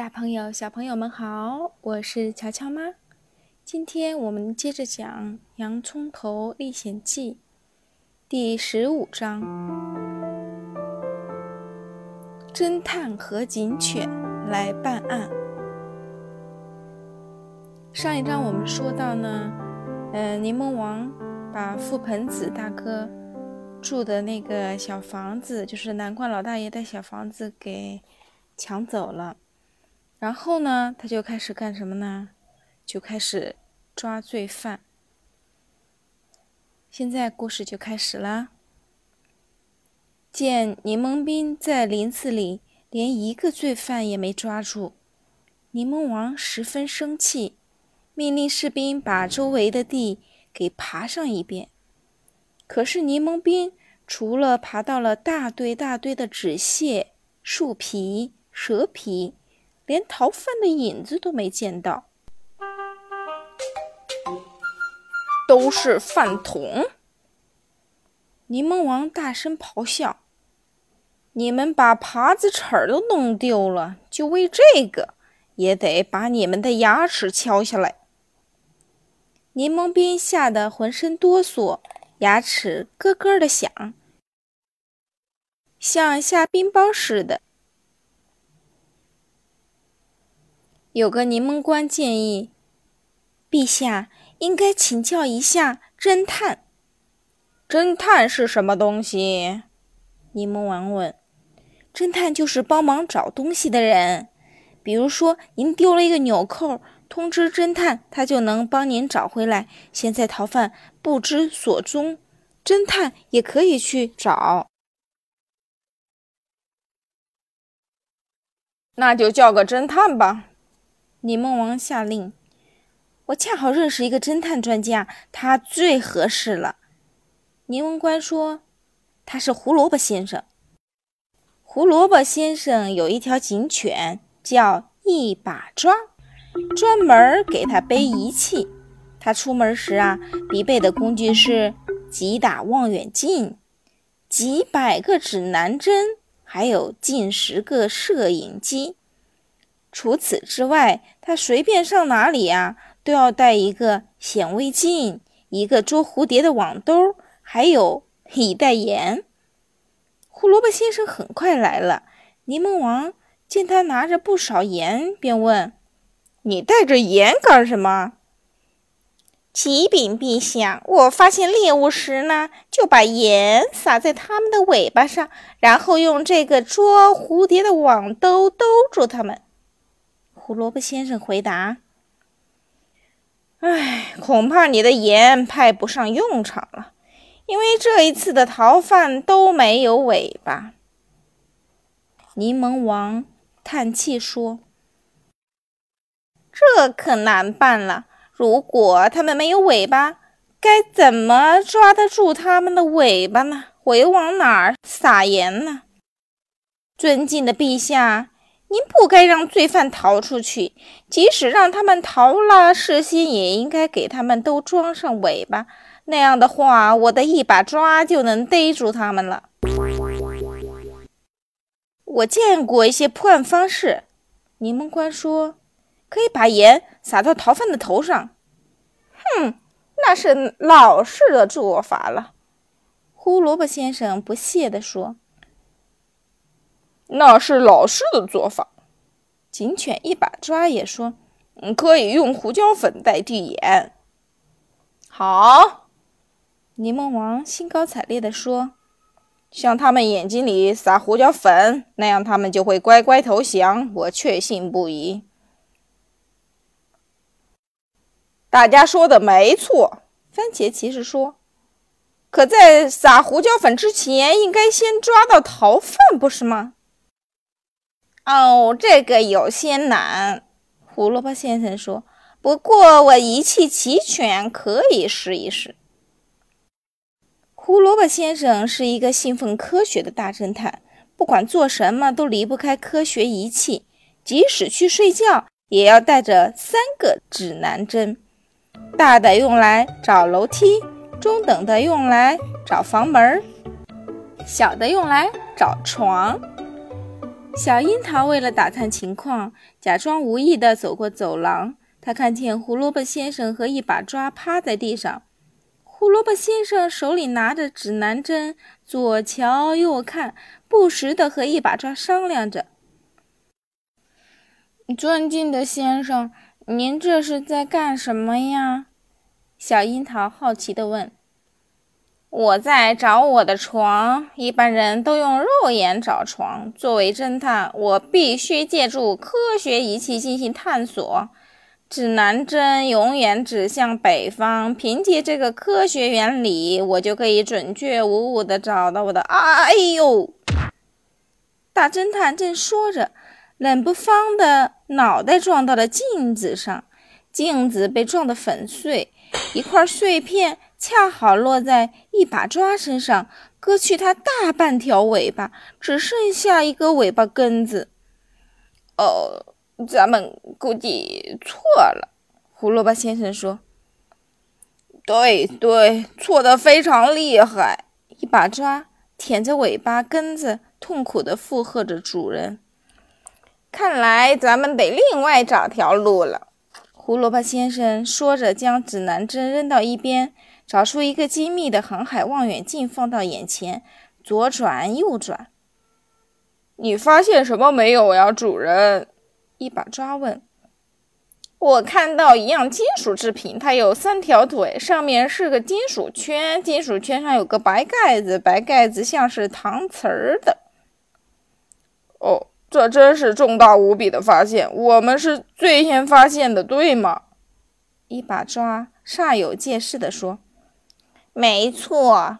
大朋友、小朋友们好，我是乔乔妈。今天我们接着讲《洋葱头历险记》第十五章：侦探和警犬来办案。上一章我们说到呢，嗯，柠檬王把覆盆子大哥住的那个小房子，就是南瓜老大爷的小房子，给抢走了。然后呢，他就开始干什么呢？就开始抓罪犯。现在故事就开始了。见柠檬兵在林子里连一个罪犯也没抓住，柠檬王十分生气，命令士兵把周围的地给爬上一遍。可是柠檬兵除了爬到了大堆大堆的纸屑、树皮、蛇皮。连逃犯的影子都没见到，都是饭桶！柠檬王大声咆哮：“你们把耙子齿儿都弄丢了，就为这个，也得把你们的牙齿敲下来！”柠檬兵吓得浑身哆嗦，牙齿咯咯的响，像下冰雹似的。有个柠檬官建议，陛下应该请教一下侦探。侦探是什么东西？柠檬王问。侦探就是帮忙找东西的人，比如说您丢了一个纽扣，通知侦探，他就能帮您找回来。现在逃犯不知所踪，侦探也可以去找。那就叫个侦探吧。柠檬王下令：“我恰好认识一个侦探专家，他最合适了。”柠檬官说：“他是胡萝卜先生。胡萝卜先生有一条警犬，叫一把抓，专门给他背仪器。他出门时啊，必备的工具是几打望远镜、几百个指南针，还有近十个摄影机。”除此之外，他随便上哪里呀，都要带一个显微镜、一个捉蝴蝶的网兜，还有一袋盐。胡萝卜先生很快来了，柠檬王见他拿着不少盐，便问：“你带着盐干什么？”启禀陛下，我发现猎物时呢，就把盐撒在它们的尾巴上，然后用这个捉蝴蝶的网兜兜住它们。胡萝卜先生回答：“哎，恐怕你的盐派不上用场了，因为这一次的逃犯都没有尾巴。”柠檬王叹气说：“这可难办了。如果他们没有尾巴，该怎么抓得住他们的尾巴呢？我又往哪儿撒盐呢？”尊敬的陛下。您不该让罪犯逃出去，即使让他们逃了，事先也应该给他们都装上尾巴。那样的话，我的一把抓就能逮住他们了。我见过一些破案方式，柠檬官说，可以把盐撒到逃犯的头上。哼，那是老式的做法了。胡萝卜先生不屑地说。那是老师的做法。警犬一把抓也说：“嗯，可以用胡椒粉代替盐。”好，柠檬王兴高采烈地说：“向他们眼睛里撒胡椒粉，那样他们就会乖乖投降。我确信不疑。”大家说的没错，番茄骑士说：“可在撒胡椒粉之前，应该先抓到逃犯，不是吗？”哦，这个有些难，胡萝卜先生说。不过我仪器齐全，可以试一试。胡萝卜先生是一个信奉科学的大侦探，不管做什么都离不开科学仪器，即使去睡觉也要带着三个指南针，大的用来找楼梯，中等的用来找房门，小的用来找床。小樱桃为了打探情况，假装无意地走过走廊。他看见胡萝卜先生和一把抓趴在地上。胡萝卜先生手里拿着指南针，左瞧右看，不时地和一把抓商量着。尊敬的先生，您这是在干什么呀？小樱桃好奇地问。我在找我的床。一般人都用肉眼找床，作为侦探，我必须借助科学仪器进行探索。指南针永远指向北方，凭借这个科学原理，我就可以准确无误地找到我的。哎呦！大侦探正说着，冷不防的脑袋撞到了镜子上，镜子被撞得粉碎，一块碎片恰好落在一把抓身上，割去它大半条尾巴，只剩下一个尾巴根子。哦。咱们估计错了，胡萝卜先生说：“对对，错的非常厉害。”一把抓舔着尾巴根子，痛苦地附和着主人。看来咱们得另外找条路了。胡萝卜先生说着，将指南针扔到一边，找出一个精密的航海望远镜，放到眼前，左转右转。你发现什么没有呀，主人？一把抓问：“我看到一样金属制品，它有三条腿，上面是个金属圈，金属圈上有个白盖子，白盖子像是搪瓷儿的。”哦，这真是重大无比的发现！我们是最先发现的，对吗？一把抓煞有介事地说：“没错。”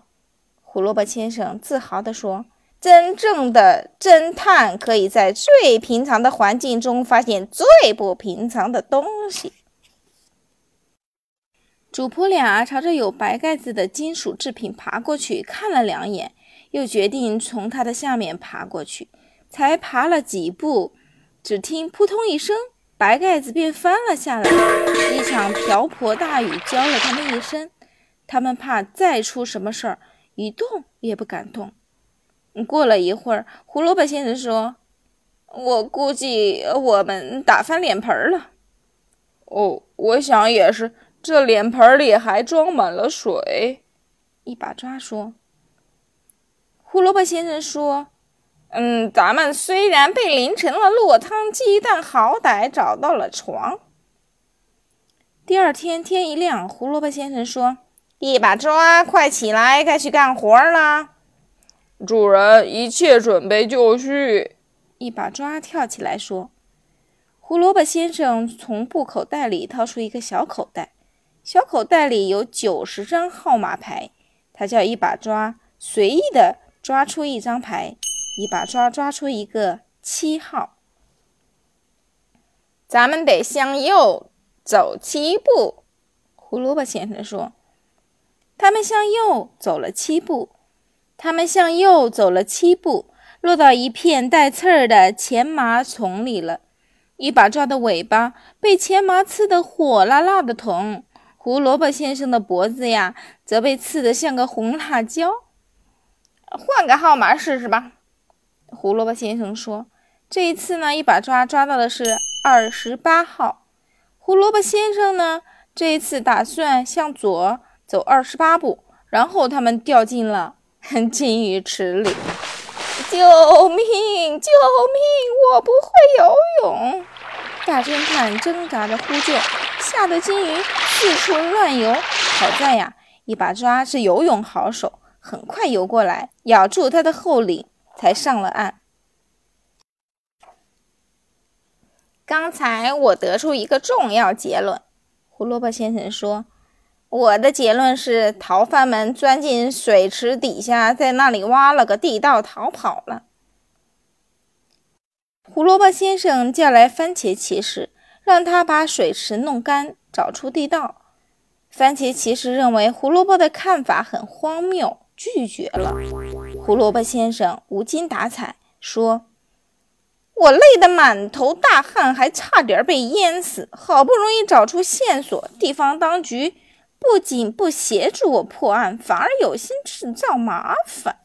胡萝卜先生自豪地说。真正的侦探可以在最平常的环境中发现最不平常的东西。主仆俩朝着有白盖子的金属制品爬过去，看了两眼，又决定从它的下面爬过去。才爬了几步，只听“扑通”一声，白盖子便翻了下来。一场瓢泼大雨浇了他们一身，他们怕再出什么事儿，一动也不敢动。过了一会儿，胡萝卜先生说：“我估计我们打翻脸盆了。”“哦，我想也是，这脸盆里还装满了水。”一把抓说。胡萝卜先生说：“嗯，咱们虽然被淋成了落汤鸡，但好歹找到了床。”第二天天一亮，胡萝卜先生说：“一把抓，快起来，该去干活了。”主人，一切准备就绪。一把抓跳起来说：“胡萝卜先生从布口袋里掏出一个小口袋，小口袋里有九十张号码牌。他叫一把抓随意的抓出一张牌，一把抓抓出一个七号。咱们得向右走七步。”胡萝卜先生说。他们向右走了七步。他们向右走了七步，落到一片带刺儿的前麻丛里了。一把抓的尾巴被前麻刺得火辣辣的疼，胡萝卜先生的脖子呀，则被刺得像个红辣椒。换个号码试试吧，胡萝卜先生说。这一次呢，一把抓抓到的是二十八号。胡萝卜先生呢，这一次打算向左走二十八步，然后他们掉进了。金鱼池里，救命！救命！我不会游泳。大侦探挣扎着呼救，吓得金鱼四处乱游。好在呀，一把抓是游泳好手，很快游过来，咬住他的后领，才上了岸。刚才我得出一个重要结论，胡萝卜先生说。我的结论是，逃犯们钻进水池底下，在那里挖了个地道逃跑了。胡萝卜先生叫来番茄骑士，让他把水池弄干，找出地道。番茄骑士认为胡萝卜的看法很荒谬，拒绝了。胡萝卜先生无精打采说：“我累得满头大汗，还差点被淹死。好不容易找出线索，地方当局。”不仅不协助我破案，反而有心制造麻烦。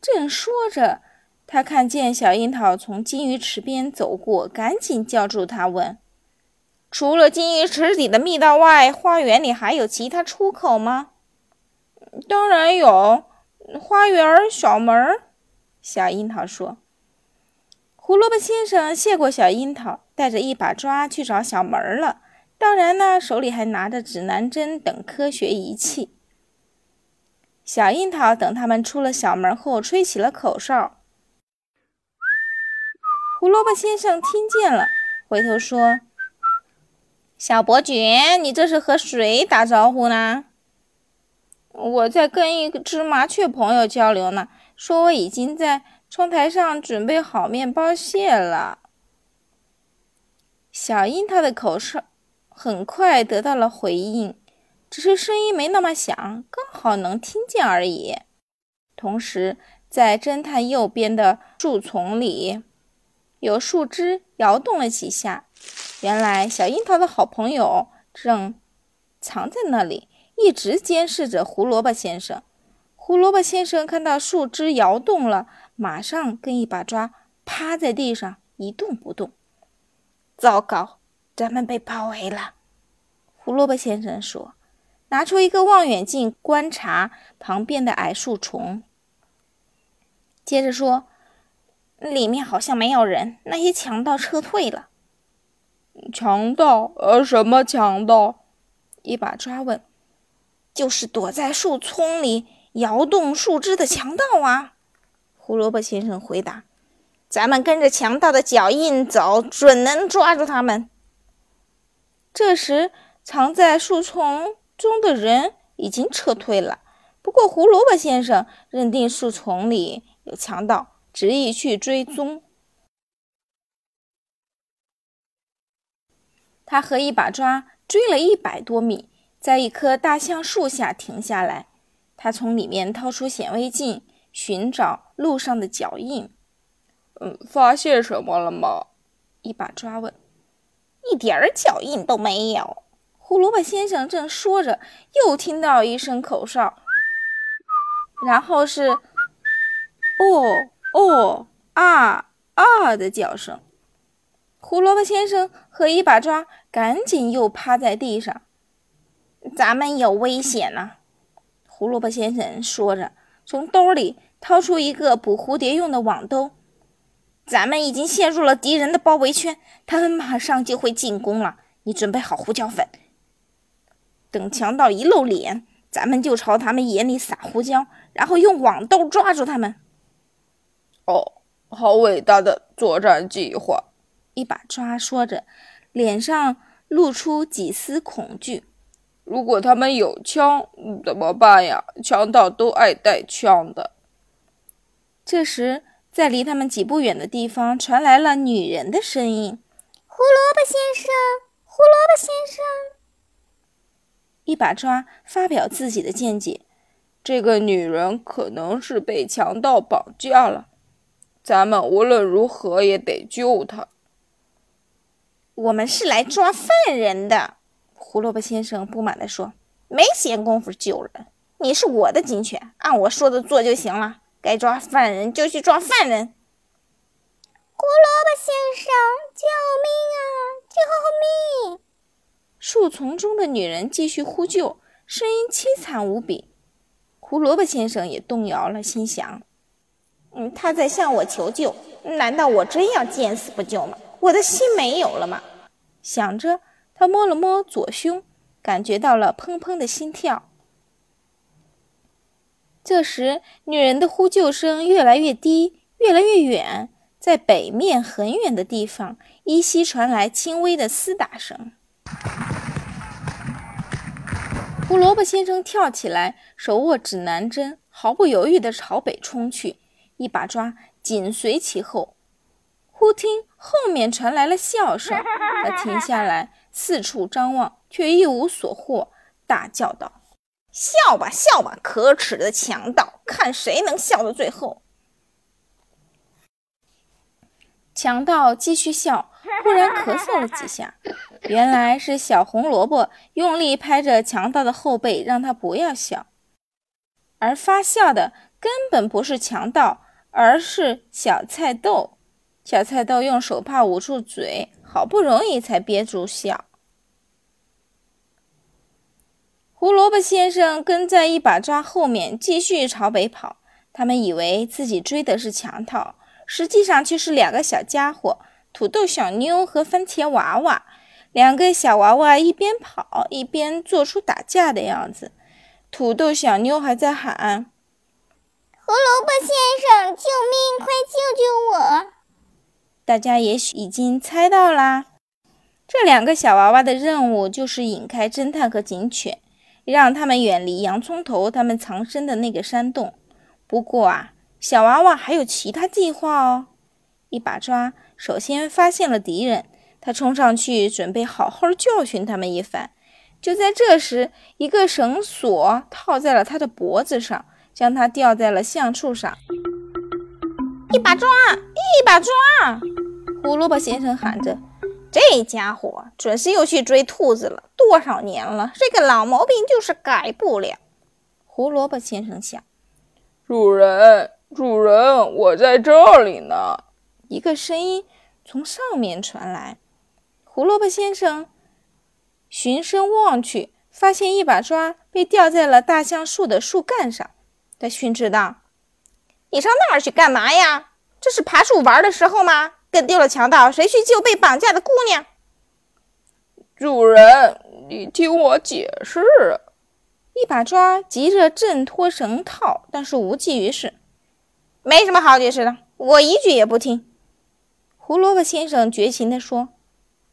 正说着，他看见小樱桃从金鱼池边走过，赶紧叫住他，问：“除了金鱼池底的密道外，花园里还有其他出口吗？”“当然有，花园小门。”小樱桃说。胡萝卜先生谢过小樱桃，带着一把抓去找小门了。当然呢，手里还拿着指南针等科学仪器。小樱桃等他们出了小门后，吹起了口哨。胡萝卜先生听见了，回头说：“小伯爵，你这是和谁打招呼呢？”“我在跟一只麻雀朋友交流呢，说我已经在窗台上准备好面包屑了。”小樱桃的口哨很快得到了回应，只是声音没那么响，刚好能听见而已。同时，在侦探右边的树丛里。有树枝摇动了几下，原来小樱桃的好朋友正藏在那里，一直监视着胡萝卜先生。胡萝卜先生看到树枝摇动了，马上跟一把抓趴在地上一动不动。糟糕，咱们被包围了！胡萝卜先生说，拿出一个望远镜观察旁边的矮树丛，接着说。里面好像没有人，那些强盗撤退了。强盗？呃，什么强盗？一把抓问。就是躲在树丛里摇动树枝的强盗啊！胡萝卜先生回答。咱们跟着强盗的脚印走，准能抓住他们。这时，藏在树丛中的人已经撤退了。不过，胡萝卜先生认定树丛里有强盗。执意去追踪，他和一把抓追了一百多米，在一棵大橡树下停下来。他从里面掏出显微镜，寻找路上的脚印。嗯，发现什么了吗？一把抓问。一点儿脚印都没有。胡萝卜先生正说着，又听到一声口哨，然后是“哦”。哦啊啊的叫声，胡萝卜先生和一把抓赶紧又趴在地上。咱们有危险了，胡萝卜先生说着，从兜里掏出一个捕蝴蝶用的网兜。咱们已经陷入了敌人的包围圈，他们马上就会进攻了。你准备好胡椒粉，等强盗一露脸，咱们就朝他们眼里撒胡椒，然后用网兜抓住他们。哦，好伟大的作战计划！一把抓说着，脸上露出几丝恐惧。如果他们有枪，怎么办呀？强盗都爱带枪的。这时，在离他们几步远的地方传来了女人的声音：“胡萝卜先生，胡萝卜先生。”一把抓发表自己的见解：“这个女人可能是被强盗绑架了。”咱们无论如何也得救她。我们是来抓犯人的，胡萝卜先生不满地说：“没闲工夫救人。你是我的警犬，按我说的做就行了。该抓犯人就去抓犯人。”胡萝卜先生，救命啊！救命！树丛中的女人继续呼救，声音凄惨无比。胡萝卜先生也动摇了，心想。嗯，他在向我求救，难道我真要见死不救吗？我的心没有了吗？想着，他摸了摸左胸，感觉到了砰砰的心跳。这时，女人的呼救声越来越低，越来越远，在北面很远的地方，依稀传来轻微的厮打声。胡萝卜先生跳起来，手握指南针，毫不犹豫地朝北冲去。一把抓紧随其后，忽听后面传来了笑声，他停下来，四处张望，却一无所获，大叫道：“笑吧，笑吧，可耻的强盗，看谁能笑到最后！”强盗继续笑，忽然咳嗽了几下，原来是小红萝卜用力拍着强盗的后背，让他不要笑，而发笑的根本不是强盗。而是小菜豆。小菜豆用手帕捂住嘴，好不容易才憋住笑。胡萝卜先生跟在一把抓后面，继续朝北跑。他们以为自己追的是强盗，实际上却是两个小家伙——土豆小妞和番茄娃娃。两个小娃娃一边跑一边做出打架的样子。土豆小妞还在喊：“胡萝卜先生，救命！快救救我！”大家也许已经猜到啦，这两个小娃娃的任务就是引开侦探和警犬，让他们远离洋葱头他们藏身的那个山洞。不过啊，小娃娃还有其他计划哦。一把抓首先发现了敌人。他冲上去，准备好好教训他们一番。就在这时，一个绳索套在了他的脖子上，将他吊在了橡树上。一把抓，一把抓！胡萝卜先生喊着：“这家伙准是又去追兔子了。多少年了，这个老毛病就是改不了。”胡萝卜先生想：“主人，主人，我在这里呢。”一个声音从上面传来。胡萝卜先生循声望去，发现一把抓被吊在了大橡树的树干上。他训斥道：“你上那儿去干嘛呀？这是爬树玩的时候吗？跟丢了强盗，谁去救被绑架的姑娘？”主人，你听我解释。一把抓急着挣脱绳套，但是无济于事。没什么好解释的，我一句也不听。胡萝卜先生绝情地说。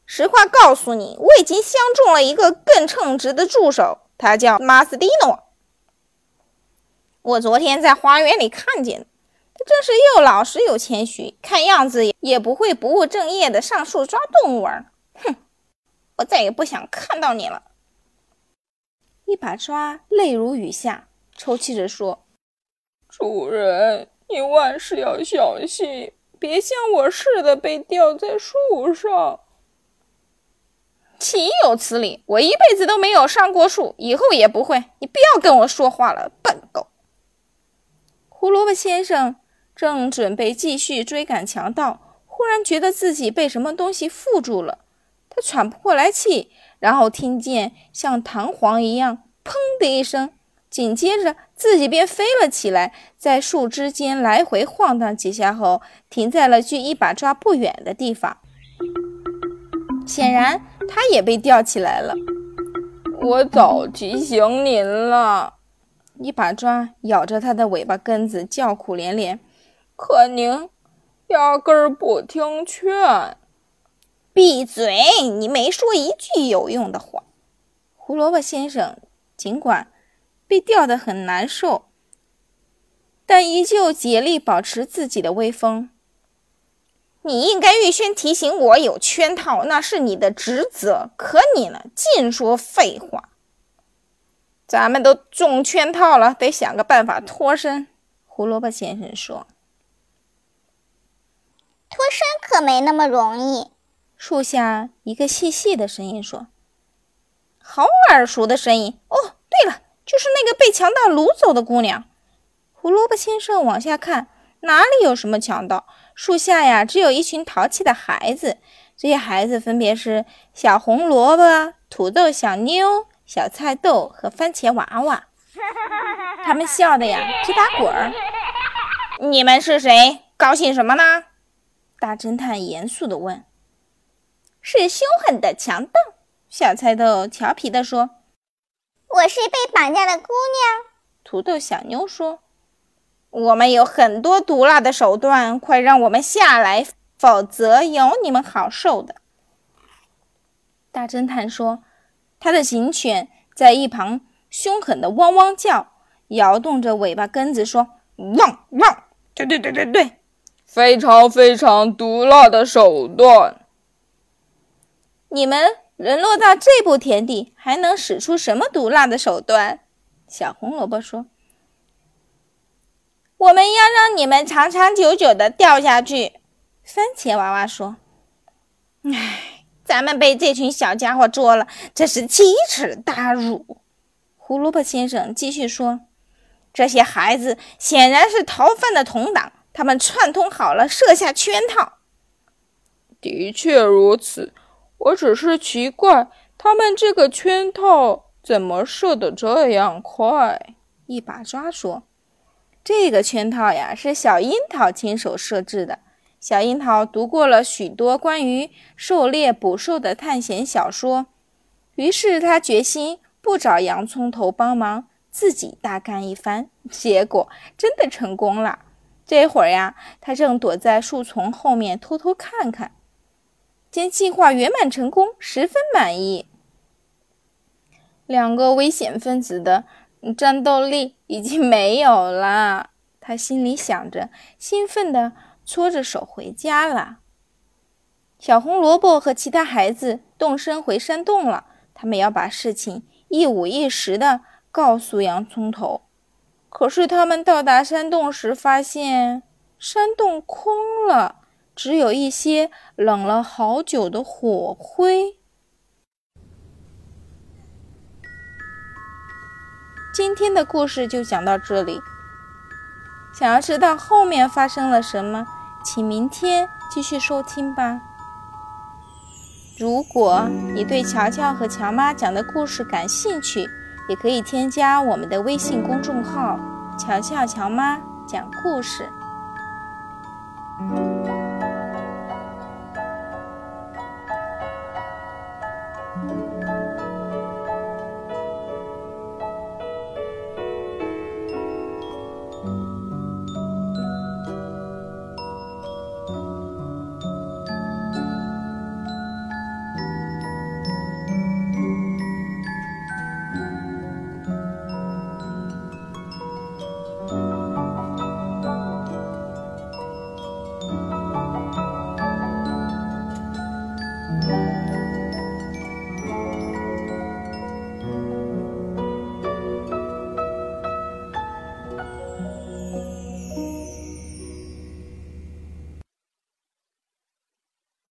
实话告诉你，我已经相中了一个更称职的助手，他叫马斯蒂诺。我昨天在花园里看见他，真是又老实又谦虚，看样子也不会不务正业的上树抓动物玩。我再也不想看到你了。一把抓泪如雨下，抽泣着说：“主人，你万事要小心，别像我似的被吊在树上。”岂有此理！我一辈子都没有上过树，以后也不会。你不要跟我说话了，笨狗！胡萝卜先生正准备继续追赶强盗，忽然觉得自己被什么东西缚住了，他喘不过来气，然后听见像弹簧一样“砰”的一声，紧接着自己便飞了起来，在树枝间来回晃荡几下后，停在了距一把抓不远的地方。显然。他也被吊起来了。我早提醒您了，一把抓咬着他的尾巴根子，叫苦连连。可您压根儿不听劝。闭嘴！你没说一句有用的话。胡萝卜先生尽管被吊得很难受，但依旧竭力保持自己的威风。你应该预先提醒我有圈套，那是你的职责。可你呢，净说废话。咱们都中圈套了，得想个办法脱身。胡萝卜先生说：“脱身可没那么容易。”树下一个细细的声音说：“好耳熟的声音哦！对了，就是那个被强盗掳走的姑娘。”胡萝卜先生往下看，哪里有什么强盗？树下呀，只有一群淘气的孩子。这些孩子分别是小红萝卜、土豆小妞、小菜豆和番茄娃娃。他们笑的呀，直打滚儿。你们是谁？高兴什么呢？大侦探严肃地问。是凶狠的强盗。小菜豆调皮地说。我是被绑架的姑娘。土豆小妞说。我们有很多毒辣的手段，快让我们下来，否则有你们好受的。大侦探说：“他的警犬在一旁凶狠地汪汪叫，摇动着尾巴根子说：‘汪汪！’对对对对对，非常非常毒辣的手段。你们沦落到这步田地，还能使出什么毒辣的手段？”小红萝卜说。我们要让你们长长久久的掉下去，番茄娃娃说：“唉，咱们被这群小家伙捉了，这是奇耻大辱。”胡萝卜先生继续说：“这些孩子显然是逃犯的同党，他们串通好了，设下圈套。的确如此，我只是奇怪，他们这个圈套怎么设得这样快？一把抓说：“这个圈套呀，是小樱桃亲手设置的。小樱桃读过了许多关于狩猎捕兽的探险小说，于是他决心不找洋葱头帮忙，自己大干一番。结果真的成功了。这会儿呀，他正躲在树丛后面偷偷看看。见计划圆满成功，十分满意。两个危险分子的。”战斗力已经没有了，他心里想着，兴奋地搓着手回家了。小红萝卜和其他孩子动身回山洞了，他们要把事情一五一十地告诉洋葱头。可是他们到达山洞时，发现山洞空了，只有一些冷了好久的火灰。今天的故事就讲到这里。想要知道后面发生了什么，请明天继续收听吧。如果你对乔乔和乔妈讲的故事感兴趣，也可以添加我们的微信公众号“乔乔乔妈讲故事”。